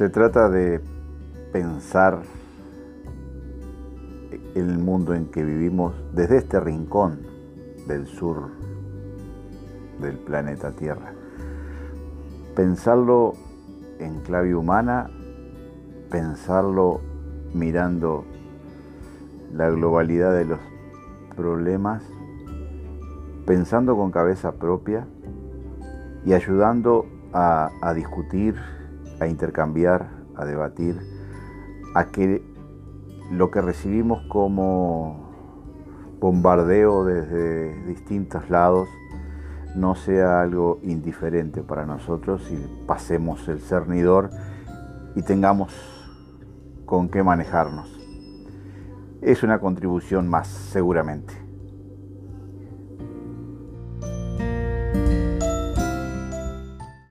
Se trata de pensar el mundo en que vivimos desde este rincón del sur del planeta Tierra. Pensarlo en clave humana, pensarlo mirando la globalidad de los problemas, pensando con cabeza propia y ayudando a, a discutir, a intercambiar, a debatir, a que lo que recibimos como bombardeo desde distintos lados no sea algo indiferente para nosotros y pasemos el cernidor y tengamos con qué manejarnos. Es una contribución más, seguramente.